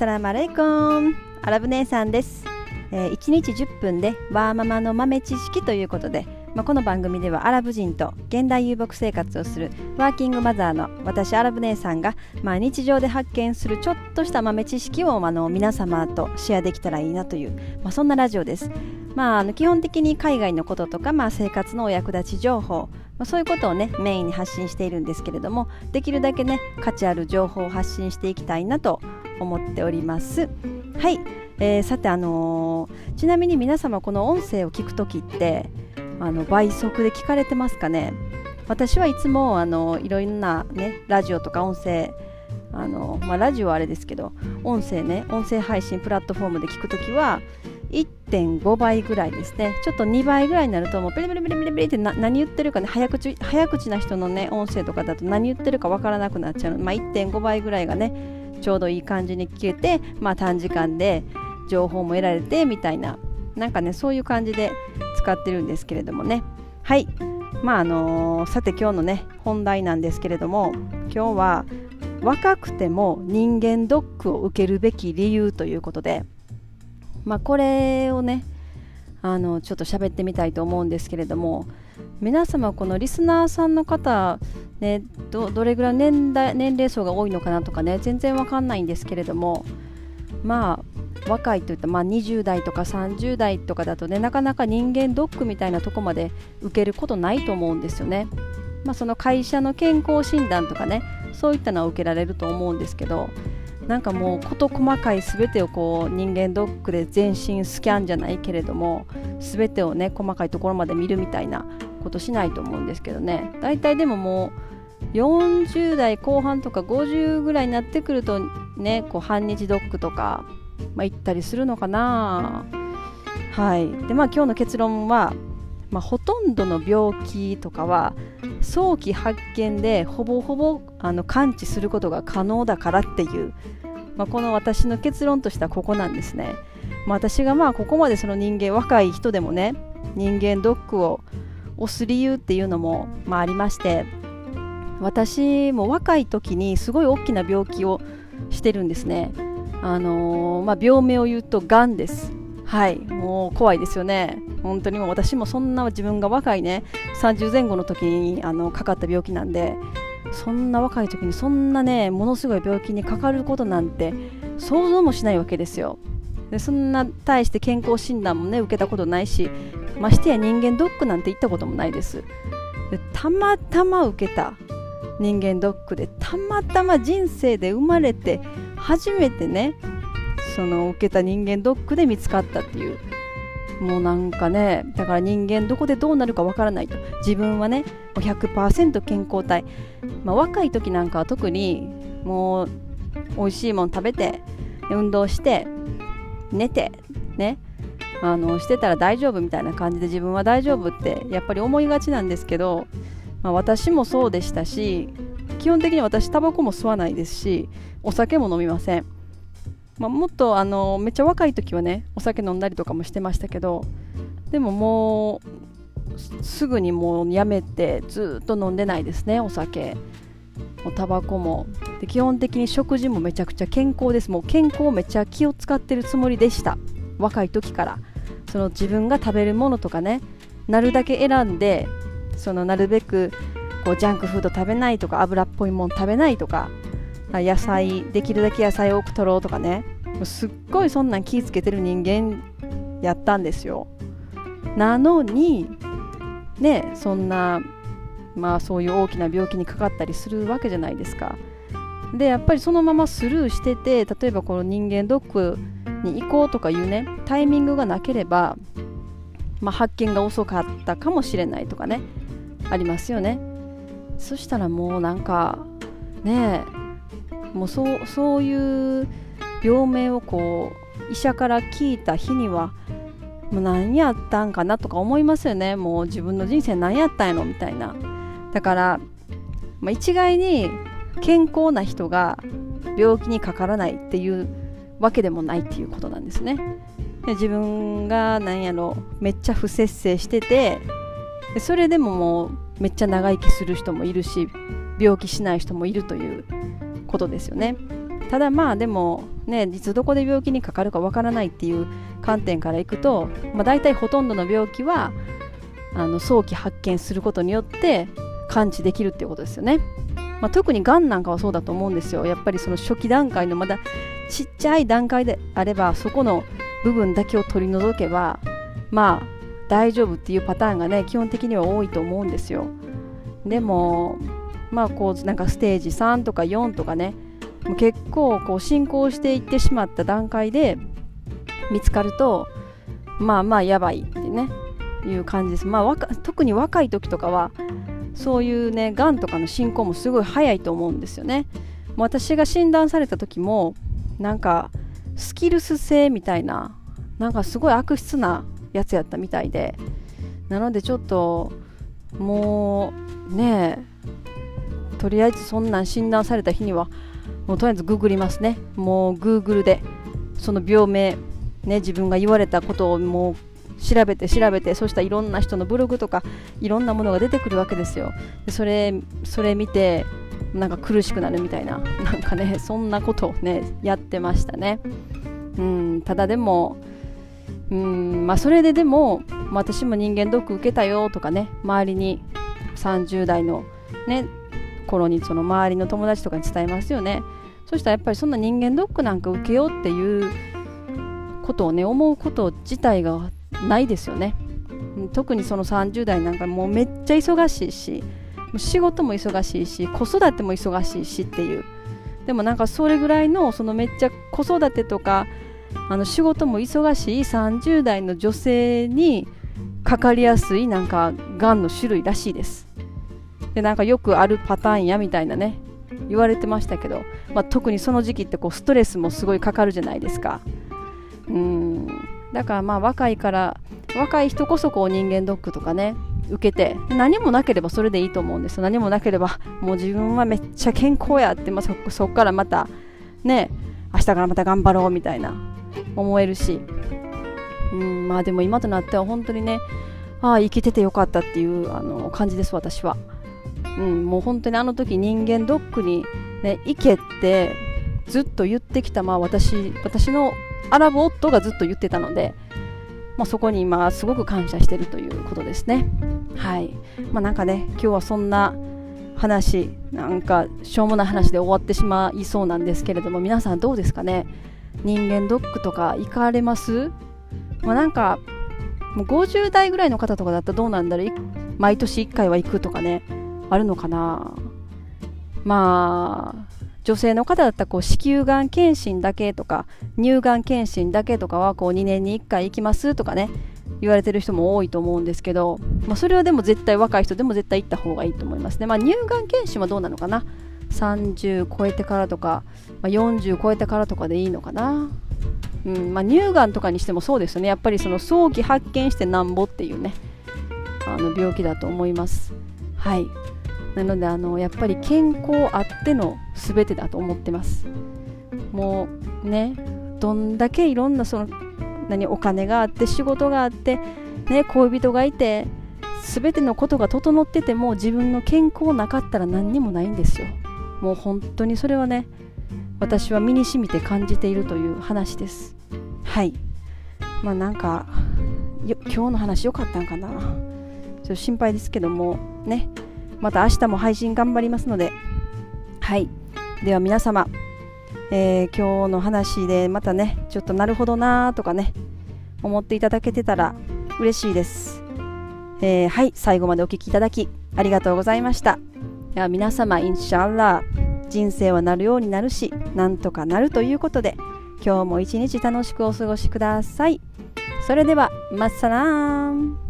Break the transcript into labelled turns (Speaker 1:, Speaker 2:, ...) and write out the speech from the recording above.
Speaker 1: サラムアレイコンアラブ姉さんです、えー1日10分でワーママの豆知識ということで、まあ、この番組ではアラブ人と現代遊牧生活をするワーキングマザーの私アラブ姉さんが、まあ、日常で発見するちょっとした豆知識を、あの皆様とシェアできたらいいなという、まあ、そんなラジオです、まあ、あの基本的に海外のこととか、まあ、生活のお役立ち情報まそういうことをねメインに発信しているんですけれどもできるだけね価値ある情報を発信していきたいなと思っております。はい、えーさてあのーちなみに皆様この音声を聞くときってあの倍速で聞かれてますかね？私はいつもあのいろんなねラジオとか音声あの、まあ、ラジオはあれですけど音声ね音声配信プラットフォームで聞くときは1.5倍ぐらいですね。ちょっと2倍ぐらいになるともうペリペリペリペリペリって何言ってるかね早口早口な人のね音声とかだと何言ってるかわからなくなっちゃう。まあ、1.5倍ぐらいがねちょうどいい感じに聞けて、まあ、短時間で情報も得られてみたいななんかねそういう感じで使ってるんですけれどもね。はい。まああのーさて今日のね本題なんですけれども今日は若くても人間ドックを受けるべき理由ということでまあこれをねあのちょっと喋ってみたいと思うんですけれども皆様このリスナーさんの方ねどどれぐらい年代年齢層が多いのかなとかね全然わかんないんですけれどもまあ若いといった、まあ、20代とか30代とかだとねなかなか人間ドックみたいなとこまで受けることないと思うんですよね。まあ、その会社の健康診断とかねそういったのは受けられると思うんですけどなんかもう事細かい全てをこう人間ドックで全身スキャンじゃないけれども全てをね細かいところまで見るみたいなことしないと思うんですけどね大体でももう40代後半とか50ぐらいになってくるとねこう半日ドックとか、まあ、行ったりするのかな。はい。でまあ今日の結論は、まあ、ほとんどの病気とかは早期発見でほぼほぼあの完治することが可能だからっていう、まあ、この私の結論としてはここなんですね、まあ、私がまあここまでその人間若い人でもね人間ドックを押す理由っていうのも、まあ、ありまして私も若い時にすごい大きな病気をしてるんですね。あのーまあ、病名を言うとがんです。はい。もう怖いですよね。本当にもう私もそんな自分が若いね。30前後の時にあのかかった病気なんでそんな若い時にそんなねものすごい病気にかかることなんて想像もしないわけですよ。でそんな大して健康診断もね受けたことないしましてや人間ドックなんて行ったこともないです。たまたま受けた人間ドックでたまたま人生で生まれて初めてねその受けた人間ドックで見つかったっていう。もうなんかねだから人間どこでどうなるかわからないと。自分はね100%健康体、まあ、若い時なんかは特にもう美味しいもの食べて運動して寝てねあのしてたら大丈夫みたいな感じで自分は大丈夫ってやっぱり思いがちなんですけど、まあ、私もそうでしたし基本的に私タバコも吸わないですしお酒も飲みません、まあ、もっとあのめっちゃ若い時はねお酒飲んだりとかもしてましたけどでももうすぐにもうやめてずっと飲んでないですねお酒。もタバコも。で基本的に食事もめちゃくちゃ健康です。もう健康めっちゃ気を使ってるつもりでした。若い時から。その自分が食べるものとかねなるだけ選んでそのなるべくこうジャンクフード食べないとか油っぽいもん食べないとか野菜できるだけ野菜多く取ろうとかね。すっごいそんなん気ぃつけてる人間やったんですよ。なのにねそんなまあそういう大きな病気にかかったりするわけじゃないですか。でやっぱりそのままスルーしてて例えばこの人間ドックに行こうとかいうねタイミングがなければ、まあ、発見が遅かったかもしれないとかねありますよね。そしたらもうなんかねえもうそうそういう病名をこう医者から聞いた日にはもう何やったんかなとか思いますよね。もう自分の人生何やったんやろみたいな。だから、まあ、一概に健康な人が病気にかからないっていうわけでもないっていうことなんですね。自分が何やろめっちゃ不節制しててそれでももうめっちゃ長生きする人もいるし病気しない人もいるということですよねただまあでもねいつどこで病気にかかるかわからないっていう観点からいくと、まあ、大体ほとんどの病気はあの早期発見することによって感知できるっていうことですよね。まあ、特にがんなんかはそうだと思うんですよ。やっぱりその初期段階のまだちっちゃい段階であればそこの部分だけを取り除けばまあ大丈夫っていうパターンがね基本的には多いと思うんですよ。でもまあこうなんかステージ3とか4とかね結構こう進行していってしまった段階で見つかるとまあまあやばいってねいう感じです。まあ、特に若い時とかはそういうねがんとかの進行もすごい早いと思うんですよね。私が診断された時もなんかスキルス性みたいななんかすごい悪質なやつやったみたいでなのでちょっともうねとりあえずそんなん診断された日にはもうとりあえずググりますね。もうグーグルでその病名ね自分が言われたことをもう調べて調べてそうしたらいろんな人のブログとかいろんなものが出てくるわけですよ。でそれそれ見てなんか苦しくなるみたいななんかねそんなことをねやってましたね。うんただでもうんまあそれででも私も人間ドック受けたよとかね周りに30代のね頃にその周りの友達とかに伝えますよね。そしたらやっぱりそんな人間ドックなんか受けようっていうことをね思うこと自体がないですよね。特にその30代なんかもうめっちゃ忙しいし仕事も忙しいし子育ても忙しいしっていう。でもなんかそれぐらいのそのめっちゃ子育てとかあの仕事も忙しい30代の女性にかかりやすいなんかがんの種類らしいです。でなんかよくあるパターンやみたいなね言われてましたけど、まあ、特にその時期ってこうストレスもすごいかかるじゃないですか。うん。だからまあ若いから若い人こそこう人間ドックとかね受けて何もなければそれでいいと思うんです。何もなければもう自分はめっちゃ健康やって、まあ、そこからまたね明日からまた頑張ろうみたいな思えるし。うんまあでも今となっては本当にねああ生きててよかったっていうあの感じです私は、うん、もう本当にあの時人間ドックに、ね、行けってずっと言ってきた、まあ、私私のアラブ夫がずっと言ってたので、まあ、そこに今すごく感謝してるということですね。はい。まあなんかね今日はそんな話なんかしょうもない話で終わってしまいそうなんですけれども皆さんどうですかね？人間ドックとか行かれます？まあ、なんかもう50代ぐらいの方とかだったらどうなんだろう？毎年1回は行くとかねあるのかな？まあ女性の方だったらこう子宮がん検診だけとか乳がん検診だけとかはこう2年に1回行きますとかね。言われてる人も多いと思うんですけど、まあ、それはでも絶対若い人でも絶対行った方がいいと思いますね、まあ、乳がん検診はどうなのかな？30超えてからとか、まあ、40超えてからとかでいいのかな？うんまあ、乳がんとかにしてもそうですよね。やっぱりその早期発見してなんぼっていうねあの病気だと思います。はい。なのであのやっぱり健康あっての全てだと思ってます。もうねどんだけいろんなその何お金があって仕事があって、ね、恋人がいて全てのことが整ってても自分の健康なかったら何にもないんですよ。もう本当にそれはね私は身に染みて感じているという話です。はい。まあなんか今日の話良かったんかな。ちょっと心配ですけどもね。また明日も配信頑張りますので。はい。では皆様、えー、今日の話でまたねちょっとなるほどなーとかね思っていただけてたら嬉しいです、えー、はい最後までお聴きいただきありがとうございました。では皆様インシャアラー人生はなるようになるしなんとかなるということで今日も一日楽しくお過ごしください。それではマッサラーン。